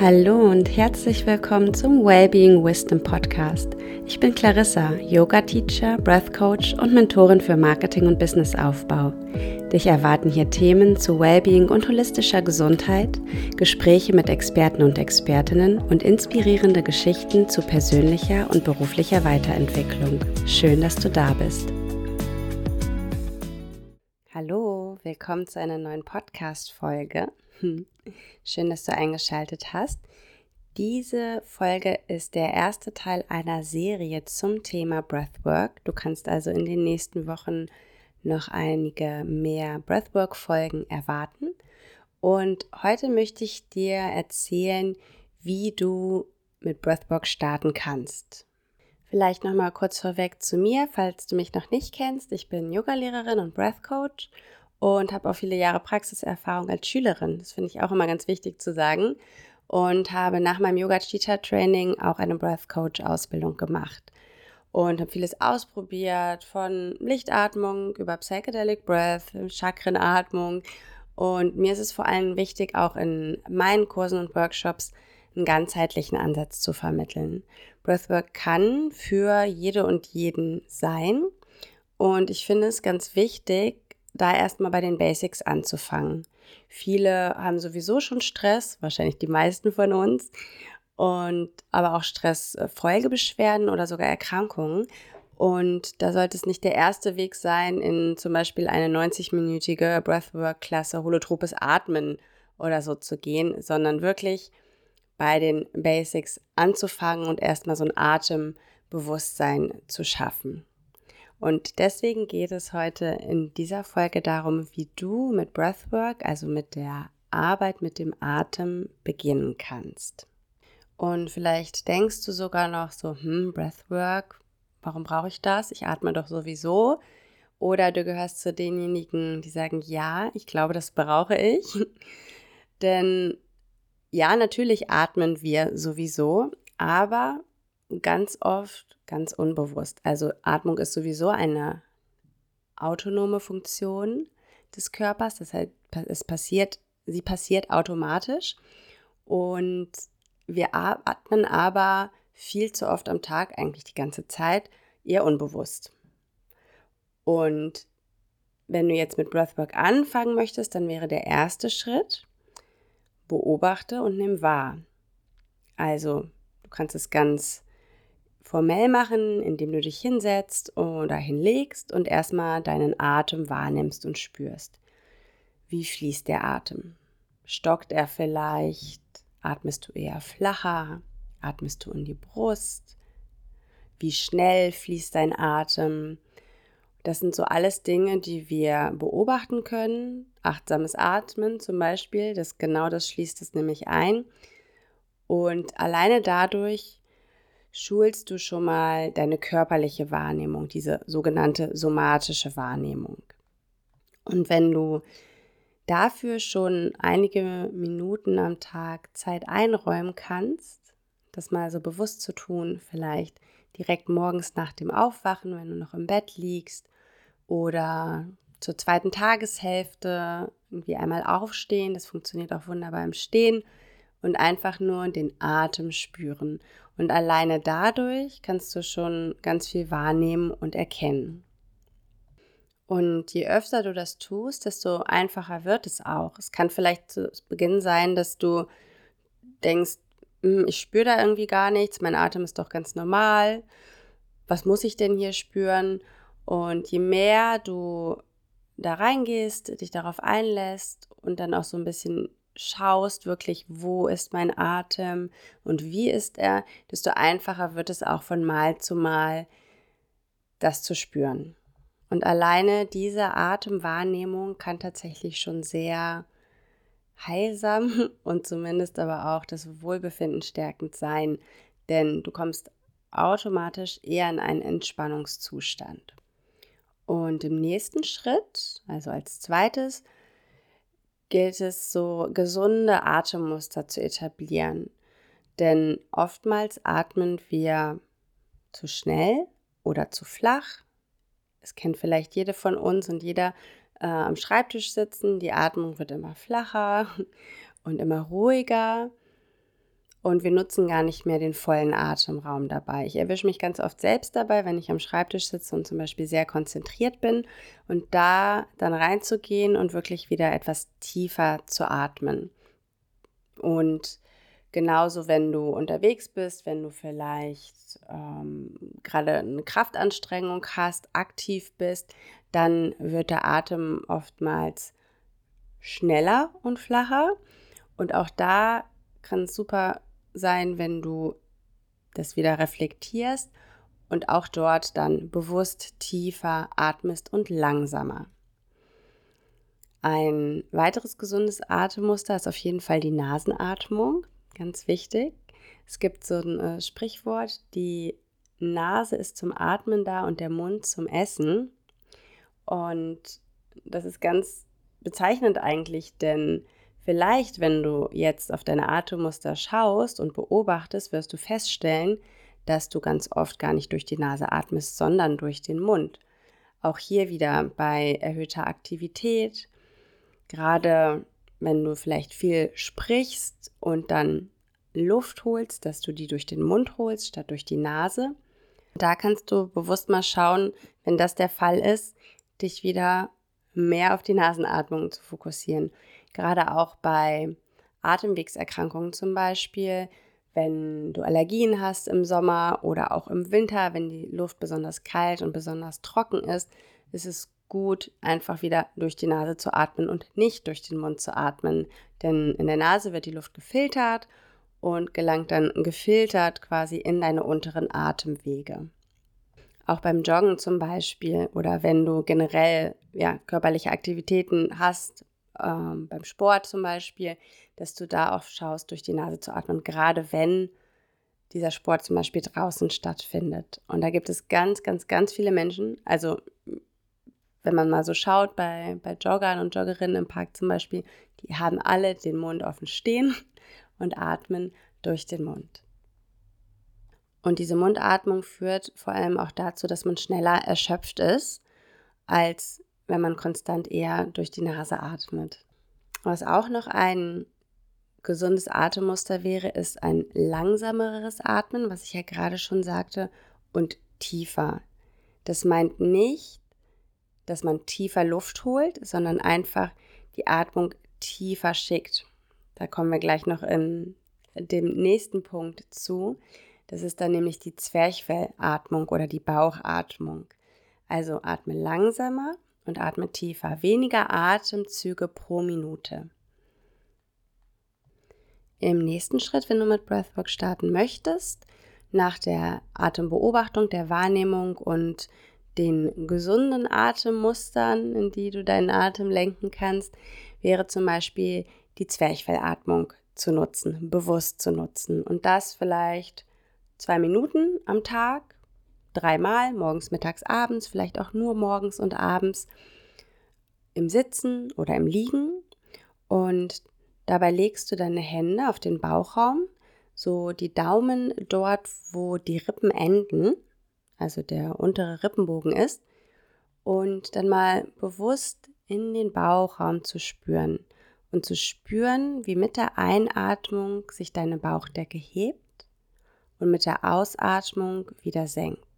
Hallo und herzlich willkommen zum Wellbeing Wisdom Podcast. Ich bin Clarissa, Yoga Teacher, Breath Coach und Mentorin für Marketing und Businessaufbau. Dich erwarten hier Themen zu Wellbeing und holistischer Gesundheit, Gespräche mit Experten und Expertinnen und inspirierende Geschichten zu persönlicher und beruflicher Weiterentwicklung. Schön, dass du da bist. Hallo, willkommen zu einer neuen Podcast-Folge. Schön, dass du eingeschaltet hast. Diese Folge ist der erste Teil einer Serie zum Thema Breathwork. Du kannst also in den nächsten Wochen noch einige mehr Breathwork-Folgen erwarten. Und heute möchte ich dir erzählen, wie du mit Breathwork starten kannst. Vielleicht noch mal kurz vorweg zu mir, falls du mich noch nicht kennst. Ich bin Yogalehrerin und Breath Coach und habe auch viele Jahre Praxiserfahrung als Schülerin. Das finde ich auch immer ganz wichtig zu sagen. Und habe nach meinem Yoga-Teacher-Training auch eine Breath Coach-Ausbildung gemacht. Und habe vieles ausprobiert, von Lichtatmung über Psychedelic Breath, Chakrenatmung. Und mir ist es vor allem wichtig, auch in meinen Kursen und Workshops einen ganzheitlichen Ansatz zu vermitteln. Breathwork kann für jede und jeden sein. Und ich finde es ganz wichtig, da erstmal bei den Basics anzufangen. Viele haben sowieso schon Stress, wahrscheinlich die meisten von uns, und aber auch Stressfolgebeschwerden oder sogar Erkrankungen. Und da sollte es nicht der erste Weg sein, in zum Beispiel eine 90-minütige Breathwork-Klasse holotropes Atmen oder so zu gehen, sondern wirklich bei den Basics anzufangen und erstmal so ein Atembewusstsein zu schaffen. Und deswegen geht es heute in dieser Folge darum, wie du mit Breathwork, also mit der Arbeit mit dem Atem, beginnen kannst. Und vielleicht denkst du sogar noch so, hm, Breathwork, warum brauche ich das? Ich atme doch sowieso. Oder du gehörst zu denjenigen, die sagen, ja, ich glaube, das brauche ich. Denn ja, natürlich atmen wir sowieso, aber ganz oft ganz unbewusst. Also Atmung ist sowieso eine autonome Funktion des Körpers. Das heißt, es passiert, sie passiert automatisch und wir atmen aber viel zu oft am Tag, eigentlich die ganze Zeit, eher unbewusst. Und wenn du jetzt mit Breathwork anfangen möchtest, dann wäre der erste Schritt, beobachte und nimm wahr. Also, du kannst es ganz formell machen, indem du dich hinsetzt oder hinlegst und erstmal deinen Atem wahrnimmst und spürst. Wie fließt der Atem? Stockt er vielleicht? Atmest du eher flacher? Atmest du in die Brust? Wie schnell fließt dein Atem? Das sind so alles Dinge, die wir beobachten können. Achtsames Atmen zum Beispiel, das genau das schließt es nämlich ein. Und alleine dadurch schulst du schon mal deine körperliche Wahrnehmung, diese sogenannte somatische Wahrnehmung. Und wenn du dafür schon einige Minuten am Tag Zeit einräumen kannst, das mal so bewusst zu tun, vielleicht direkt morgens nach dem Aufwachen, wenn du noch im Bett liegst oder zur zweiten Tageshälfte irgendwie einmal aufstehen, das funktioniert auch wunderbar im Stehen und einfach nur den Atem spüren. Und alleine dadurch kannst du schon ganz viel wahrnehmen und erkennen. Und je öfter du das tust, desto einfacher wird es auch. Es kann vielleicht zu Beginn sein, dass du denkst, hm, ich spüre da irgendwie gar nichts, mein Atem ist doch ganz normal. Was muss ich denn hier spüren? Und je mehr du da reingehst, dich darauf einlässt und dann auch so ein bisschen schaust wirklich, wo ist mein Atem und wie ist er, desto einfacher wird es auch von Mal zu Mal, das zu spüren. Und alleine diese Atemwahrnehmung kann tatsächlich schon sehr heilsam und zumindest aber auch das Wohlbefinden stärkend sein, denn du kommst automatisch eher in einen Entspannungszustand. Und im nächsten Schritt, also als zweites, gilt es, so gesunde Atemmuster zu etablieren. Denn oftmals atmen wir zu schnell oder zu flach. Es kennt vielleicht jede von uns und jeder äh, am Schreibtisch sitzen. Die Atmung wird immer flacher und immer ruhiger. Und wir nutzen gar nicht mehr den vollen Atemraum dabei. Ich erwische mich ganz oft selbst dabei, wenn ich am Schreibtisch sitze und zum Beispiel sehr konzentriert bin und da dann reinzugehen und wirklich wieder etwas tiefer zu atmen. Und genauso, wenn du unterwegs bist, wenn du vielleicht ähm, gerade eine Kraftanstrengung hast, aktiv bist, dann wird der Atem oftmals schneller und flacher. Und auch da kann es super sein, wenn du das wieder reflektierst und auch dort dann bewusst tiefer atmest und langsamer. Ein weiteres gesundes Atemmuster ist auf jeden Fall die Nasenatmung, ganz wichtig. Es gibt so ein äh, Sprichwort, die Nase ist zum Atmen da und der Mund zum Essen. Und das ist ganz bezeichnend eigentlich, denn Vielleicht, wenn du jetzt auf deine Atemmuster schaust und beobachtest, wirst du feststellen, dass du ganz oft gar nicht durch die Nase atmest, sondern durch den Mund. Auch hier wieder bei erhöhter Aktivität, gerade wenn du vielleicht viel sprichst und dann Luft holst, dass du die durch den Mund holst statt durch die Nase. Da kannst du bewusst mal schauen, wenn das der Fall ist, dich wieder mehr auf die Nasenatmung zu fokussieren. Gerade auch bei Atemwegserkrankungen zum Beispiel, wenn du Allergien hast im Sommer oder auch im Winter, wenn die Luft besonders kalt und besonders trocken ist, ist es gut, einfach wieder durch die Nase zu atmen und nicht durch den Mund zu atmen. Denn in der Nase wird die Luft gefiltert und gelangt dann gefiltert quasi in deine unteren Atemwege. Auch beim Joggen zum Beispiel oder wenn du generell ja, körperliche Aktivitäten hast, ähm, beim Sport zum Beispiel, dass du da auch schaust, durch die Nase zu atmen, gerade wenn dieser Sport zum Beispiel draußen stattfindet. Und da gibt es ganz, ganz, ganz viele Menschen, also wenn man mal so schaut bei, bei Joggern und Joggerinnen im Park zum Beispiel, die haben alle den Mund offen stehen und atmen durch den Mund. Und diese Mundatmung führt vor allem auch dazu, dass man schneller erschöpft ist, als wenn man konstant eher durch die Nase atmet. Was auch noch ein gesundes Atemmuster wäre, ist ein langsameres Atmen, was ich ja gerade schon sagte, und tiefer. Das meint nicht, dass man tiefer Luft holt, sondern einfach die Atmung tiefer schickt. Da kommen wir gleich noch in dem nächsten Punkt zu. Das ist dann nämlich die Zwerchfellatmung oder die Bauchatmung. Also atme langsamer und atme tiefer. Weniger Atemzüge pro Minute. Im nächsten Schritt, wenn du mit Breathwork starten möchtest, nach der Atembeobachtung, der Wahrnehmung und den gesunden Atemmustern, in die du deinen Atem lenken kannst, wäre zum Beispiel die Zwerchfellatmung zu nutzen, bewusst zu nutzen. Und das vielleicht zwei Minuten am Tag dreimal, morgens, mittags, abends, vielleicht auch nur morgens und abends im Sitzen oder im Liegen. Und dabei legst du deine Hände auf den Bauchraum, so die Daumen dort, wo die Rippen enden, also der untere Rippenbogen ist, und dann mal bewusst in den Bauchraum zu spüren und zu spüren, wie mit der Einatmung sich deine Bauchdecke hebt und mit der Ausatmung wieder senkt.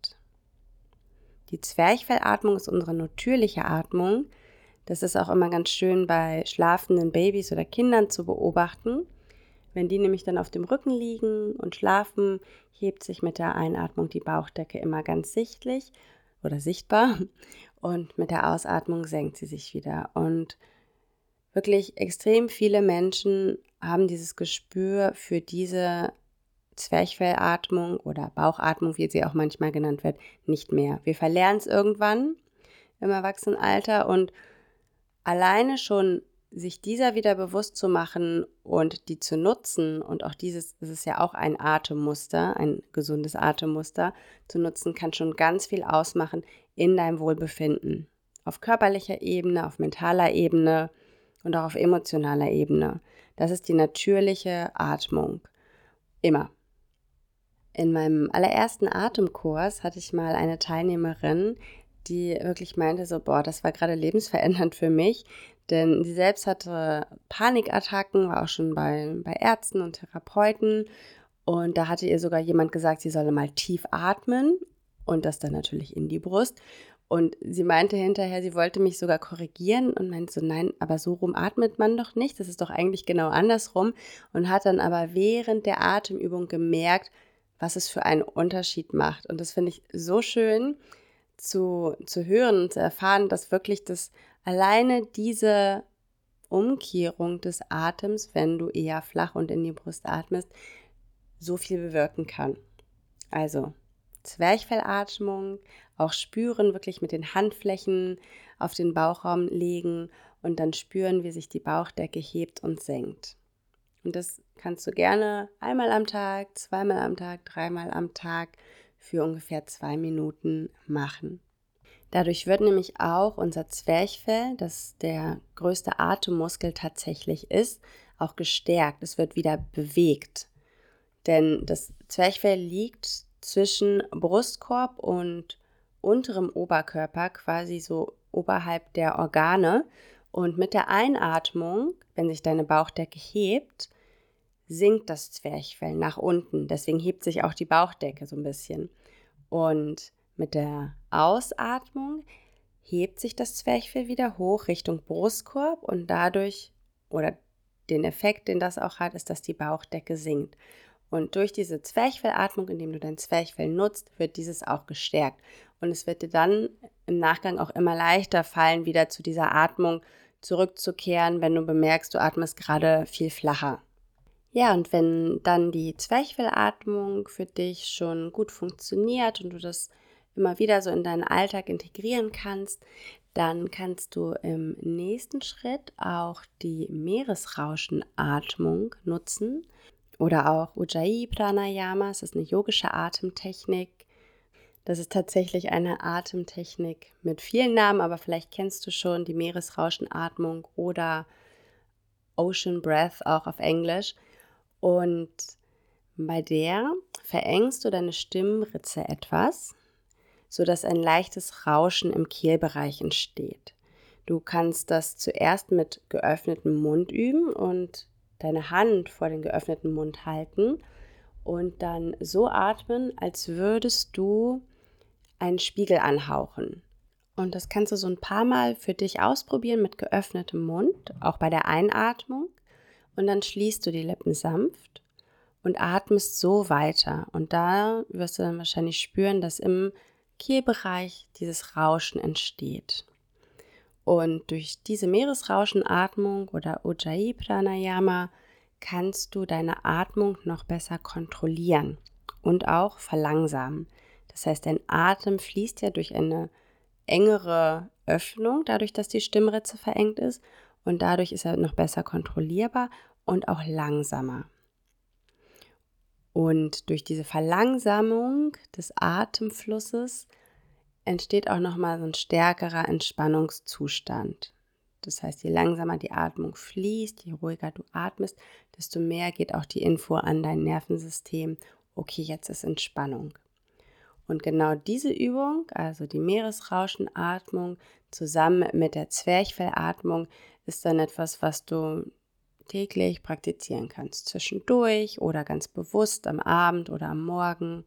Die Zwerchfellatmung ist unsere natürliche Atmung. Das ist auch immer ganz schön bei schlafenden Babys oder Kindern zu beobachten. Wenn die nämlich dann auf dem Rücken liegen und schlafen, hebt sich mit der Einatmung die Bauchdecke immer ganz sichtlich oder sichtbar und mit der Ausatmung senkt sie sich wieder. Und wirklich extrem viele Menschen haben dieses Gespür für diese Zwerchfellatmung oder Bauchatmung, wie sie auch manchmal genannt wird, nicht mehr. Wir verlernen es irgendwann im Erwachsenenalter und alleine schon sich dieser wieder bewusst zu machen und die zu nutzen und auch dieses, das ist ja auch ein Atemmuster, ein gesundes Atemmuster zu nutzen, kann schon ganz viel ausmachen in deinem Wohlbefinden. Auf körperlicher Ebene, auf mentaler Ebene und auch auf emotionaler Ebene. Das ist die natürliche Atmung. Immer. In meinem allerersten Atemkurs hatte ich mal eine Teilnehmerin, die wirklich meinte so, boah, das war gerade lebensverändernd für mich. Denn sie selbst hatte Panikattacken, war auch schon bei, bei Ärzten und Therapeuten. Und da hatte ihr sogar jemand gesagt, sie solle mal tief atmen und das dann natürlich in die Brust. Und sie meinte hinterher, sie wollte mich sogar korrigieren und meinte so, nein, aber so rum atmet man doch nicht. Das ist doch eigentlich genau andersrum. Und hat dann aber während der Atemübung gemerkt, was es für einen Unterschied macht. Und das finde ich so schön zu, zu hören und zu erfahren, dass wirklich das alleine diese Umkehrung des Atems, wenn du eher flach und in die Brust atmest, so viel bewirken kann. Also Zwerchfellatmung, auch spüren, wirklich mit den Handflächen auf den Bauchraum legen und dann spüren, wie sich die Bauchdecke hebt und senkt. Und das kannst du gerne einmal am Tag, zweimal am Tag, dreimal am Tag für ungefähr zwei Minuten machen. Dadurch wird nämlich auch unser Zwerchfell, das der größte Atemmuskel tatsächlich ist, auch gestärkt. Es wird wieder bewegt. Denn das Zwerchfell liegt zwischen Brustkorb und unterem Oberkörper, quasi so oberhalb der Organe. Und mit der Einatmung, wenn sich deine Bauchdecke hebt, sinkt das Zwerchfell nach unten. Deswegen hebt sich auch die Bauchdecke so ein bisschen. Und mit der Ausatmung hebt sich das Zwerchfell wieder hoch Richtung Brustkorb und dadurch oder den Effekt, den das auch hat, ist, dass die Bauchdecke sinkt. Und durch diese Zwerchfellatmung, indem du dein Zwerchfell nutzt, wird dieses auch gestärkt. Und es wird dir dann im Nachgang auch immer leichter fallen, wieder zu dieser Atmung zurückzukehren, wenn du bemerkst, du atmest gerade viel flacher. Ja, und wenn dann die Zwerchfellatmung für dich schon gut funktioniert und du das immer wieder so in deinen Alltag integrieren kannst, dann kannst du im nächsten Schritt auch die Meeresrauschenatmung nutzen oder auch Ujjayi Pranayama. Das ist eine yogische Atemtechnik. Das ist tatsächlich eine Atemtechnik mit vielen Namen, aber vielleicht kennst du schon die Meeresrauschenatmung oder Ocean Breath auch auf Englisch. Und bei der verengst du deine Stimmritze etwas, sodass ein leichtes Rauschen im Kehlbereich entsteht. Du kannst das zuerst mit geöffnetem Mund üben und deine Hand vor den geöffneten Mund halten und dann so atmen, als würdest du einen Spiegel anhauchen. Und das kannst du so ein paar Mal für dich ausprobieren mit geöffnetem Mund, auch bei der Einatmung und dann schließt du die Lippen sanft und atmest so weiter. Und da wirst du dann wahrscheinlich spüren, dass im Kehlbereich dieses Rauschen entsteht. Und durch diese Meeresrauschenatmung oder Ujjayi Pranayama kannst du deine Atmung noch besser kontrollieren und auch verlangsamen. Das heißt, dein Atem fließt ja durch eine engere Öffnung, dadurch, dass die Stimmritze verengt ist und dadurch ist er noch besser kontrollierbar und auch langsamer. Und durch diese Verlangsamung des Atemflusses entsteht auch nochmal so ein stärkerer Entspannungszustand. Das heißt, je langsamer die Atmung fließt, je ruhiger du atmest, desto mehr geht auch die Info an dein Nervensystem, okay, jetzt ist Entspannung. Und genau diese Übung, also die Meeresrauschenatmung zusammen mit der Zwerchfellatmung, ist dann etwas, was du täglich praktizieren kannst, zwischendurch oder ganz bewusst am Abend oder am Morgen,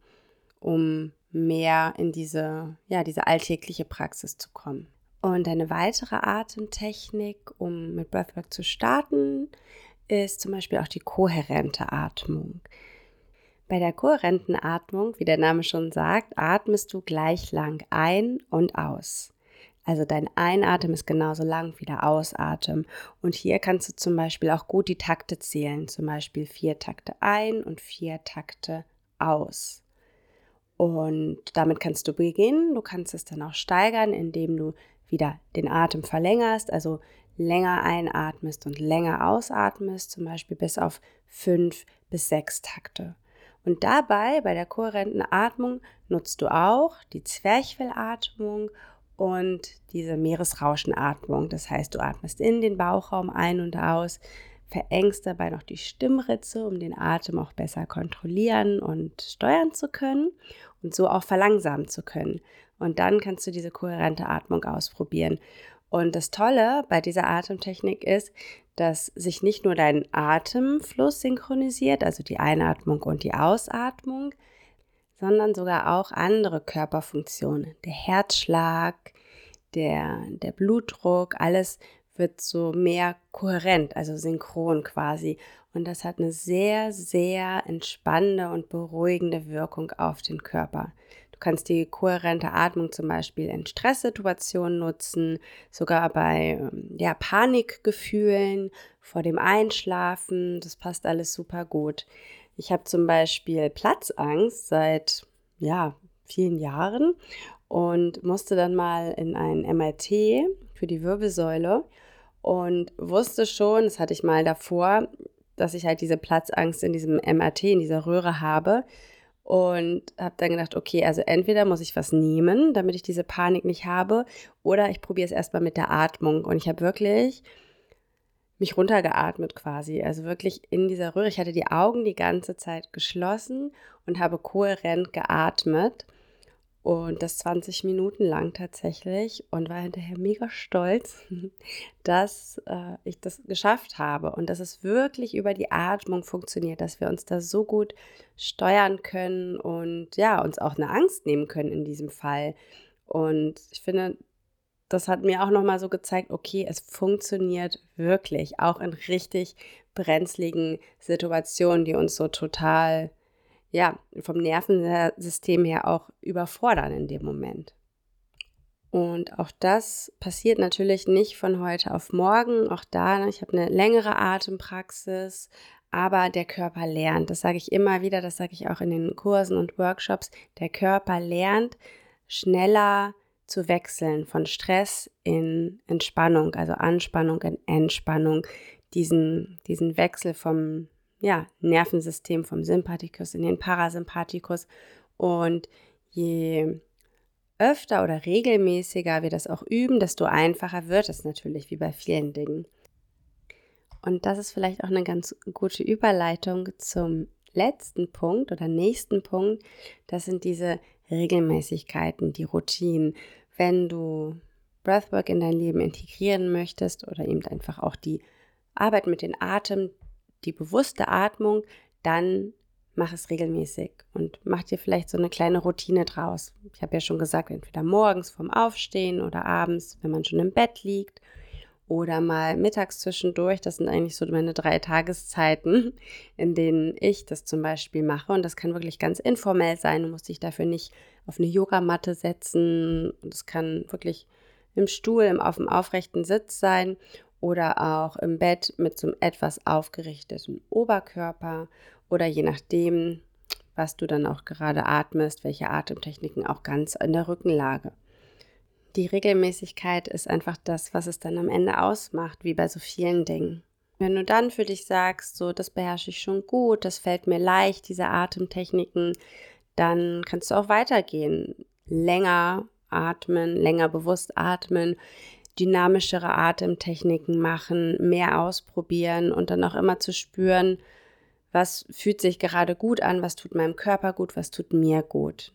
um mehr in diese, ja, diese alltägliche Praxis zu kommen. Und eine weitere Atemtechnik, um mit Breathwork zu starten, ist zum Beispiel auch die kohärente Atmung. Bei der kohärenten Atmung, wie der Name schon sagt, atmest du gleich lang ein und aus. Also dein Einatmen ist genauso lang wie der Ausatmen. Und hier kannst du zum Beispiel auch gut die Takte zählen. Zum Beispiel vier Takte ein und vier Takte aus. Und damit kannst du beginnen. Du kannst es dann auch steigern, indem du wieder den Atem verlängerst, also länger einatmest und länger ausatmest, zum Beispiel bis auf fünf bis sechs Takte. Und dabei, bei der kohärenten Atmung, nutzt du auch die Zwerchfellatmung und diese Meeresrauschenatmung. Das heißt, du atmest in den Bauchraum ein und aus, verengst dabei noch die Stimmritze, um den Atem auch besser kontrollieren und steuern zu können und so auch verlangsamen zu können. Und dann kannst du diese kohärente Atmung ausprobieren. Und das Tolle bei dieser Atemtechnik ist, dass sich nicht nur dein Atemfluss synchronisiert, also die Einatmung und die Ausatmung, sondern sogar auch andere Körperfunktionen. Der Herzschlag, der, der Blutdruck, alles wird so mehr kohärent, also synchron quasi. Und das hat eine sehr, sehr entspannende und beruhigende Wirkung auf den Körper. Du kannst die kohärente Atmung zum Beispiel in Stresssituationen nutzen, sogar bei ähm, ja, Panikgefühlen, vor dem Einschlafen. Das passt alles super gut. Ich habe zum Beispiel Platzangst seit ja, vielen Jahren und musste dann mal in ein MRT für die Wirbelsäule und wusste schon, das hatte ich mal davor, dass ich halt diese Platzangst in diesem MRT, in dieser Röhre habe. Und habe dann gedacht, okay, also entweder muss ich was nehmen, damit ich diese Panik nicht habe, oder ich probiere es erstmal mit der Atmung. Und ich habe wirklich mich runtergeatmet quasi. Also wirklich in dieser Röhre. Ich hatte die Augen die ganze Zeit geschlossen und habe kohärent geatmet. Und das 20 Minuten lang tatsächlich und war hinterher mega stolz, dass äh, ich das geschafft habe und dass es wirklich über die Atmung funktioniert, dass wir uns da so gut steuern können und ja, uns auch eine Angst nehmen können in diesem Fall. Und ich finde, das hat mir auch nochmal so gezeigt, okay, es funktioniert wirklich, auch in richtig brenzligen Situationen, die uns so total ja, vom Nervensystem her auch überfordern in dem Moment. Und auch das passiert natürlich nicht von heute auf morgen. Auch da, ne, ich habe eine längere Atempraxis, aber der Körper lernt. Das sage ich immer wieder, das sage ich auch in den Kursen und Workshops. Der Körper lernt schneller zu wechseln von Stress in Entspannung, also Anspannung in Entspannung. Diesen, diesen Wechsel vom ja, Nervensystem vom Sympathikus in den Parasympathikus. Und je öfter oder regelmäßiger wir das auch üben, desto einfacher wird es natürlich, wie bei vielen Dingen. Und das ist vielleicht auch eine ganz gute Überleitung zum letzten Punkt oder nächsten Punkt. Das sind diese Regelmäßigkeiten, die Routinen. Wenn du Breathwork in dein Leben integrieren möchtest oder eben einfach auch die Arbeit mit dem Atem, die bewusste Atmung, dann mach es regelmäßig und mach dir vielleicht so eine kleine Routine draus. Ich habe ja schon gesagt, entweder morgens vorm Aufstehen oder abends, wenn man schon im Bett liegt oder mal mittags zwischendurch. Das sind eigentlich so meine drei Tageszeiten, in denen ich das zum Beispiel mache. Und das kann wirklich ganz informell sein. Du musst dich dafür nicht auf eine Yogamatte setzen. Das kann wirklich im Stuhl, auf dem aufrechten Sitz sein oder auch im Bett mit so einem etwas aufgerichteten Oberkörper oder je nachdem, was du dann auch gerade atmest, welche Atemtechniken auch ganz in der Rückenlage. Die Regelmäßigkeit ist einfach das, was es dann am Ende ausmacht, wie bei so vielen Dingen. Wenn du dann für dich sagst, so, das beherrsche ich schon gut, das fällt mir leicht, diese Atemtechniken, dann kannst du auch weitergehen. Länger atmen, länger bewusst atmen, dynamischere Atemtechniken machen, mehr ausprobieren und dann auch immer zu spüren, was fühlt sich gerade gut an, was tut meinem Körper gut, was tut mir gut.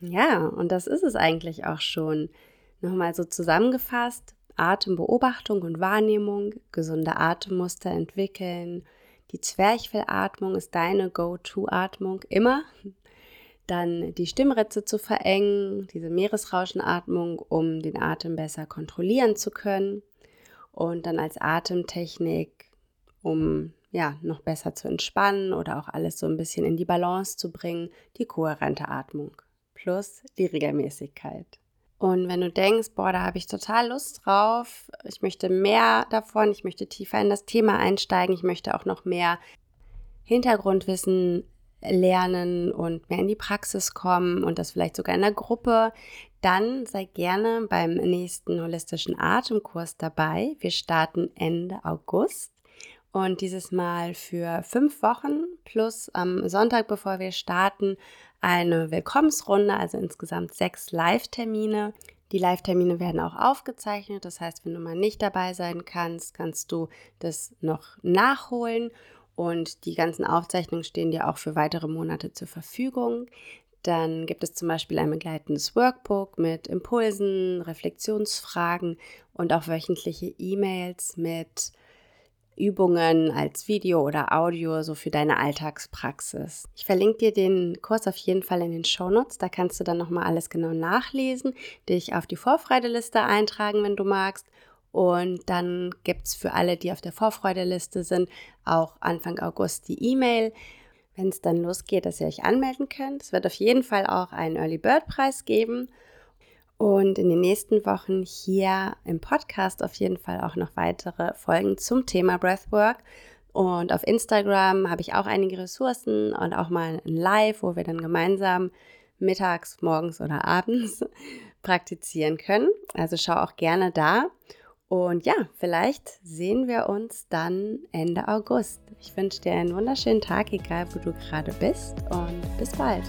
Ja, und das ist es eigentlich auch schon. Nochmal so zusammengefasst, Atembeobachtung und Wahrnehmung, gesunde Atemmuster entwickeln. Die Zwerchfellatmung ist deine Go-To-Atmung immer dann die Stimmritze zu verengen, diese Meeresrauschenatmung, um den Atem besser kontrollieren zu können und dann als Atemtechnik, um ja, noch besser zu entspannen oder auch alles so ein bisschen in die Balance zu bringen, die kohärente Atmung plus die Regelmäßigkeit. Und wenn du denkst, boah, da habe ich total Lust drauf, ich möchte mehr davon, ich möchte tiefer in das Thema einsteigen, ich möchte auch noch mehr Hintergrundwissen lernen und mehr in die Praxis kommen und das vielleicht sogar in der Gruppe, dann sei gerne beim nächsten holistischen Atemkurs dabei. Wir starten Ende August und dieses Mal für fünf Wochen plus am Sonntag, bevor wir starten, eine Willkommensrunde, also insgesamt sechs Live-Termine. Die Live-Termine werden auch aufgezeichnet, das heißt, wenn du mal nicht dabei sein kannst, kannst du das noch nachholen und die ganzen Aufzeichnungen stehen dir auch für weitere Monate zur Verfügung. Dann gibt es zum Beispiel ein begleitendes Workbook mit Impulsen, Reflexionsfragen und auch wöchentliche E-Mails mit Übungen als Video oder Audio, so für deine Alltagspraxis. Ich verlinke dir den Kurs auf jeden Fall in den Shownotes. Da kannst du dann nochmal alles genau nachlesen, dich auf die Vorfreudeliste eintragen, wenn du magst. Und dann gibt es für alle, die auf der Vorfreudeliste sind, auch Anfang August die E-Mail, wenn es dann losgeht, dass ihr euch anmelden könnt. Es wird auf jeden Fall auch einen Early Bird Preis geben. Und in den nächsten Wochen hier im Podcast auf jeden Fall auch noch weitere Folgen zum Thema Breathwork. Und auf Instagram habe ich auch einige Ressourcen und auch mal ein Live, wo wir dann gemeinsam mittags, morgens oder abends praktizieren können. Also schau auch gerne da. Und ja, vielleicht sehen wir uns dann Ende August. Ich wünsche dir einen wunderschönen Tag, egal wo du gerade bist und bis bald.